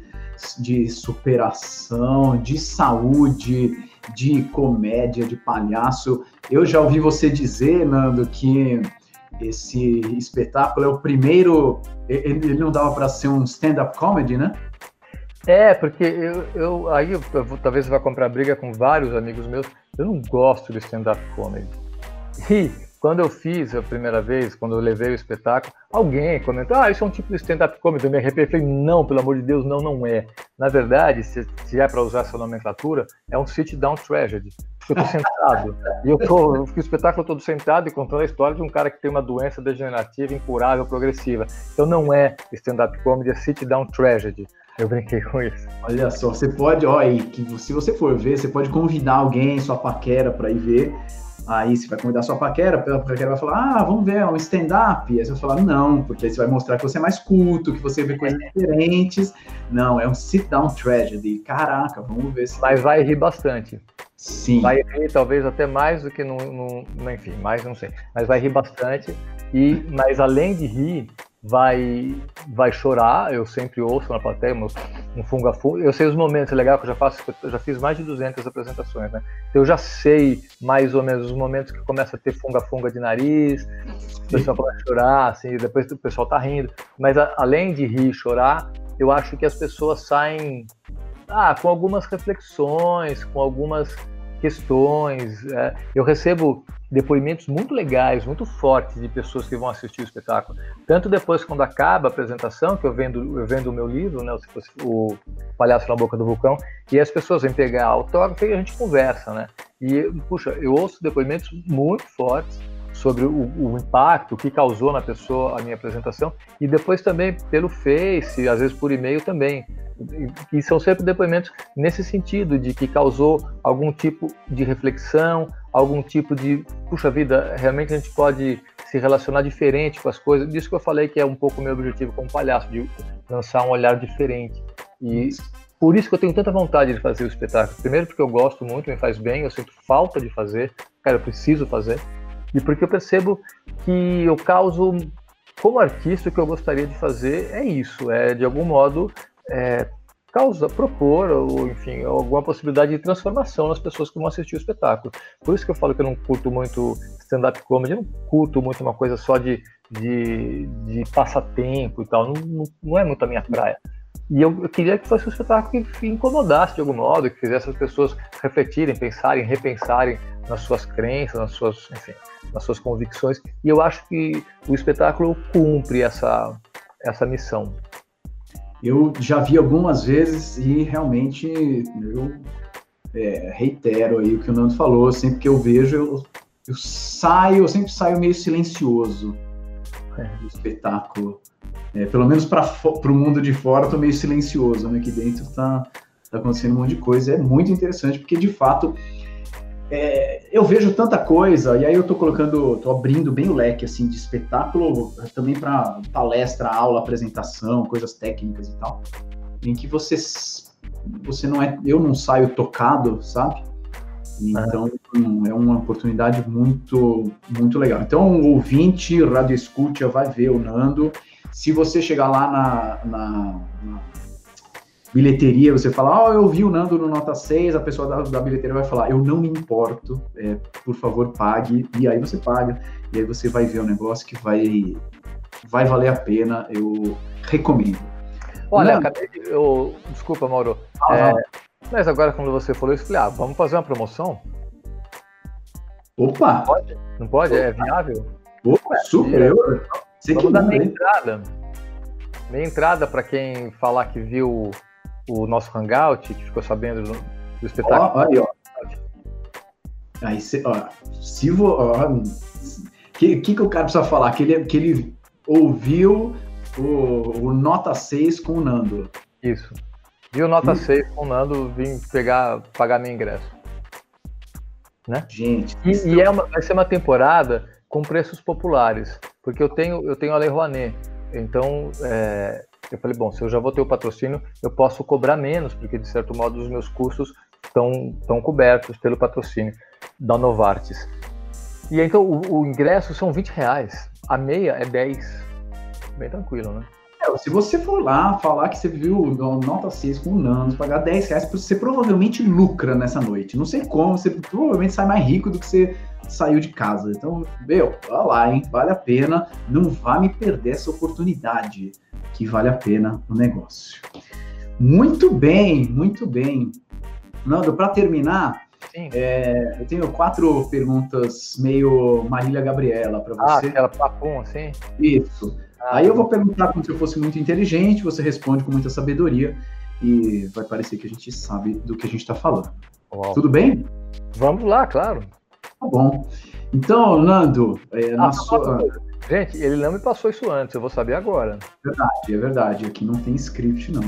de superação, de saúde de comédia, de palhaço. Eu já ouvi você dizer, Nando, que esse espetáculo é o primeiro. Ele não dava para ser um stand-up comedy, né? É, porque eu, eu aí eu, talvez vá comprar briga com vários amigos meus. Eu não gosto de stand-up comedy. E quando eu fiz a primeira vez, quando eu levei o espetáculo, alguém comentou: Ah, isso é um tipo de stand-up comedy. Eu me arrepiei. falei: Não, pelo amor de Deus, não, não é. Na verdade, se, se é para usar essa nomenclatura, é um sit-down tragedy. Porque eu tô sentado. e eu tô, eu, o espetáculo todo sentado e contando a história de um cara que tem uma doença degenerativa, incurável, progressiva. Então não é stand-up comedy, é sit-down tragedy. Eu brinquei com isso. Olha só, você pode, ó, aí, que se você for ver, você pode convidar alguém, sua paquera, para ir ver. Aí você vai convidar sua paquera, a paquera vai falar, ah, vamos ver, é um stand-up. Aí você vai falar, não, porque aí você vai mostrar que você é mais culto, que você vê coisas diferentes. Não, é um sit-down tragedy. Caraca, vamos ver se... Mas vai rir bastante. Sim. Vai rir talvez até mais do que no, no, no, enfim, mais não sei, mas vai rir bastante. E mas além de rir, vai vai chorar. Eu sempre ouço na plateia um funga funga. Eu sei os momentos, é legal que eu já faço, já fiz mais de 200 apresentações, né? Então eu já sei mais ou menos os momentos que começa a ter funga funga de nariz, o pessoal a chorar, assim, depois o pessoal tá rindo. Mas a, além de rir e chorar, eu acho que as pessoas saem ah, com algumas reflexões, com algumas questões. É, eu recebo depoimentos muito legais, muito fortes de pessoas que vão assistir o espetáculo. Tanto depois, quando acaba a apresentação, que eu vendo, eu vendo o meu livro, né, o Palhaço na Boca do Vulcão, e as pessoas vêm pegar autógrafo e a gente conversa, né? E, puxa, eu ouço depoimentos muito fortes sobre o, o, impacto que causou na pessoa a minha apresentação e depois também pelo Face, às vezes por e-mail também. E são sempre depoimentos nesse sentido, de que causou algum tipo de reflexão, algum tipo de, puxa vida, realmente a gente pode se relacionar diferente com as coisas. Disso que eu falei que é um pouco o meu objetivo como palhaço, de lançar um olhar diferente. E por isso que eu tenho tanta vontade de fazer o espetáculo. Primeiro porque eu gosto muito, me faz bem, eu sinto falta de fazer, cara, eu preciso fazer e porque eu percebo que eu causo, como artista, o que eu gostaria de fazer é isso, é de algum modo é, causa, propor, ou enfim, alguma possibilidade de transformação nas pessoas que vão assistir o espetáculo. Por isso que eu falo que eu não curto muito stand-up comedy, eu não curto muito uma coisa só de, de, de passatempo e tal, não, não é muito a minha praia. E eu, eu, queria que fosse um espetáculo que incomodasse de algum modo, que fizesse as pessoas refletirem, pensarem, repensarem nas suas crenças, nas suas, enfim, nas suas convicções. E eu acho que o espetáculo cumpre essa, essa missão. Eu já vi algumas vezes e realmente eu é, reitero aí o que o Nando falou. Sempre que eu vejo, eu, eu saio, eu sempre saio meio silencioso é. do espetáculo. É, pelo menos para o mundo de fora, tô meio silencioso, né? Aqui dentro tá, tá acontecendo um monte de coisa. É muito interessante, porque de fato é, eu vejo tanta coisa, e aí eu tô colocando, tô abrindo bem o leque assim de espetáculo, também para palestra, aula, apresentação, coisas técnicas e tal, em que você, você não é, eu não saio tocado, sabe? Então é uma oportunidade muito, muito legal. Então, o ouvinte, radio escuta, vai ver o Nando. Se você chegar lá na, na, na bilheteria, você fala, ó, oh, eu vi o Nando no nota 6, a pessoa da, da bilheteria vai falar, eu não me importo, é, por favor, pague, e aí você paga, e aí você vai ver um negócio que vai, vai valer a pena, eu recomendo. Olha, acabei de, eu, desculpa, Mauro, ah, é, mas agora quando você falou isso, eu falei, ah, vamos fazer uma promoção? Opa! Não pode? Não pode? É viável? Opa, super! Eu, você vamos que dar meia entrada. Meia entrada para quem falar que viu o nosso Hangout, que ficou sabendo do, do espetáculo. Ó, aí, ó. Aí, cê, ó, se o que, que, que o cara precisa falar? Que ele, que ele ouviu o, o Nota 6 com o Nando. Isso. Viu Nota hum. 6 com o Nando, vim pegar, pagar meu ingresso. Né? Gente. E, e é uma, vai ser uma temporada com preços populares, porque eu tenho, eu tenho a Lei Rouanet. Então, é, eu falei, bom, se eu já vou ter o patrocínio, eu posso cobrar menos, porque de certo modo os meus custos estão, estão cobertos pelo patrocínio da Novartis. E então o, o, ingresso são 20 reais, a meia é 10. Bem tranquilo, né? É, se você for lá falar que você viu nota 6 com o pagar 10 reais, você provavelmente lucra nessa noite. Não sei como, você provavelmente sai mais rico do que você saiu de casa. Então, meu, vai lá, hein? Vale a pena. Não vá me perder essa oportunidade que vale a pena o negócio. Muito bem, muito bem. Nando, para terminar, é, eu tenho quatro perguntas meio Marília Gabriela para ah, você. Ah, aquela papum assim? Isso. Ah, Aí eu vou perguntar como se eu fosse muito inteligente, você responde com muita sabedoria e vai parecer que a gente sabe do que a gente está falando. Uau. Tudo bem? Vamos lá, claro. Tá bom. Então, Nando, é, ah, na sua... Gente, ele não me passou isso antes, eu vou saber agora. Verdade, é verdade. Aqui não tem script, não.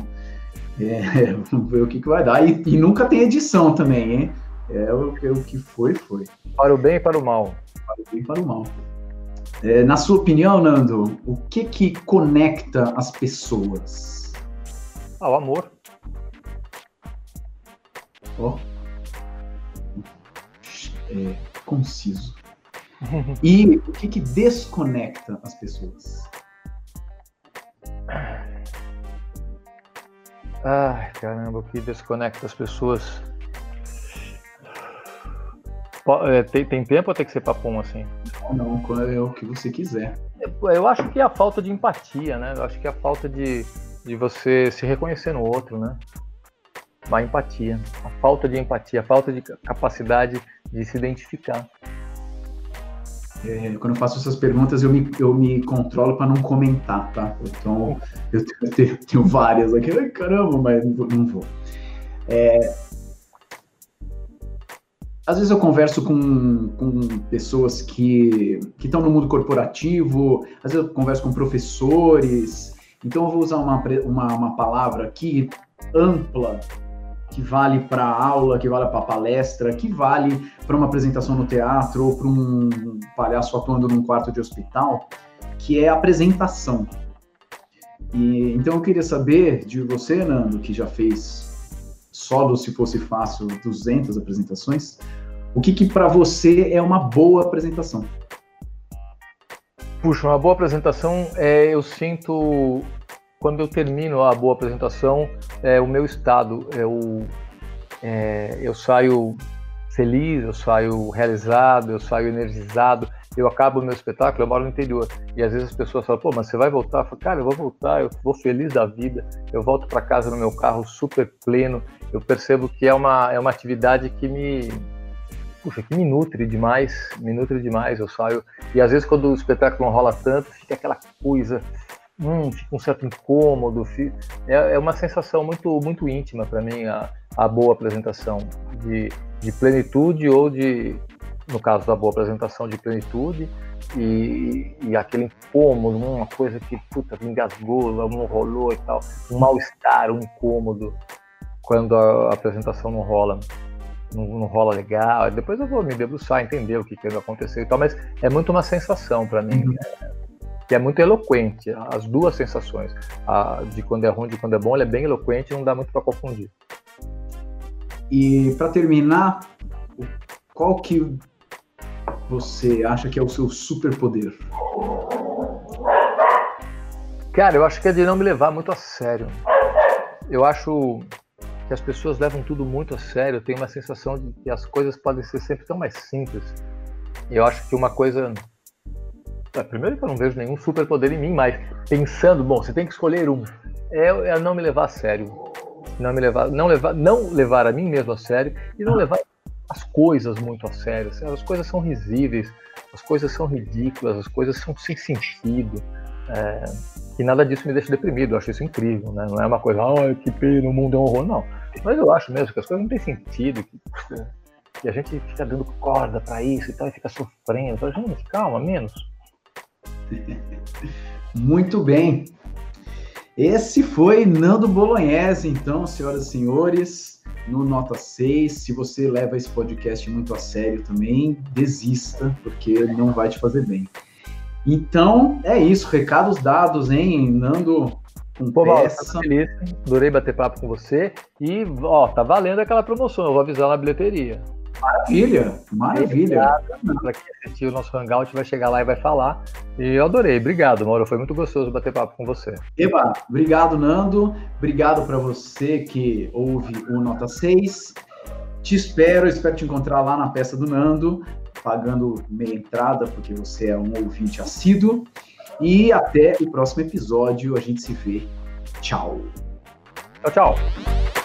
É, vamos ver o que, que vai dar. E, e, nunca tem edição também, hein? É o, é o que foi, foi. Para o bem e para o mal. Para o bem e para o mal. É, na sua opinião, Nando, o que que conecta as pessoas? Ah, o amor. Oh. é, conciso. E o que, que desconecta as pessoas? Ai, caramba, o que desconecta as pessoas? É, tem, tem tempo ou tem que ser papum assim? Não, é o que você quiser. Eu acho que é a falta de empatia, né? Eu acho que é a falta de, de você se reconhecer no outro, né? A empatia, a falta de empatia, a falta de capacidade de se identificar. É, quando eu faço essas perguntas, eu me, eu me controlo para não comentar, tá? Então, eu tenho, eu tenho várias aqui. Caramba, mas não vou. É, às vezes eu converso com, com pessoas que estão no mundo corporativo, às vezes eu converso com professores, então eu vou usar uma, uma, uma palavra aqui ampla que vale para aula, que vale para palestra, que vale para uma apresentação no teatro ou para um palhaço atuando num quarto de hospital, que é apresentação. E, então eu queria saber de você, Nando, que já fez solo se fosse fácil 200 apresentações, o que, que para você é uma boa apresentação? Puxa, uma boa apresentação é eu sinto quando eu termino a boa apresentação, é o meu estado, eu, é, eu saio feliz, eu saio realizado, eu saio energizado, eu acabo o meu espetáculo, eu moro no interior, e às vezes as pessoas falam, pô, mas você vai voltar? Eu falo, cara, eu vou voltar, eu vou feliz da vida, eu volto para casa no meu carro super pleno, eu percebo que é uma, é uma atividade que me, puxa, que me nutre demais, me nutre demais, eu saio, e às vezes quando o espetáculo não rola tanto, fica aquela coisa hum, fica um certo incômodo. Fica... É, é uma sensação muito, muito íntima para mim a, a boa apresentação de, de plenitude ou de, no caso da boa apresentação, de plenitude e, e aquele incômodo, uma coisa que, puta, me engasgou, não rolou e tal, um mal-estar, um incômodo quando a apresentação não rola. Não, não, rola legal, depois eu vou me debruçar, entender o que, que aconteceu e tal, mas é muito uma sensação para mim. Uhum que é muito eloquente. As duas sensações, a de quando é ruim e de quando é bom, ela é bem eloquente e não dá muito para confundir. E para terminar, qual que você acha que é o seu superpoder? Cara, eu acho que é de não me levar muito a sério. Eu acho que as pessoas levam tudo muito a sério. Eu tenho uma sensação de que as coisas podem ser sempre tão mais simples. Eu acho que uma coisa é, primeiro que eu não vejo nenhum superpoder em mim, mas pensando, bom, você tem que escolher um. É, é não me levar a sério. Não me levar, não levar, não levar a mim mesmo a sério e não levar as coisas muito a sério. As coisas são risíveis, as coisas são ridículas, as coisas são sem sentido. É, e nada disso me deixa deprimido, eu acho isso incrível, né? Não é uma coisa, ah, que pena, o mundo é um horror, não. Mas eu acho mesmo que as coisas não têm sentido, que, que a gente fica dando corda para isso e tal, e fica sofrendo. Então, gente, calma, menos. Muito bem. Esse foi Nando Bolognese, então, senhoras e senhores, no Nota 6. Se você leva esse podcast muito a sério também, desista, porque não vai te fazer bem. Então, é isso. Recados dados, hein, Nando? Pô, peça. Mauro, feliz. Adorei bater papo com você. E, ó, tá valendo aquela promoção. Eu vou avisar na bilheteria. Maravilha, maravilha. Para quem assistiu o nosso Hangout vai chegar lá e vai falar. E eu adorei. Obrigado, Mauro. Foi muito gostoso bater papo com você. Eba, obrigado, Nando. Obrigado para você que ouve o Nota 6. Te espero, espero te encontrar lá na peça do Nando, pagando meia entrada, porque você é um ouvinte assíduo. E até o próximo episódio. A gente se vê. Tchau. Tchau, tchau.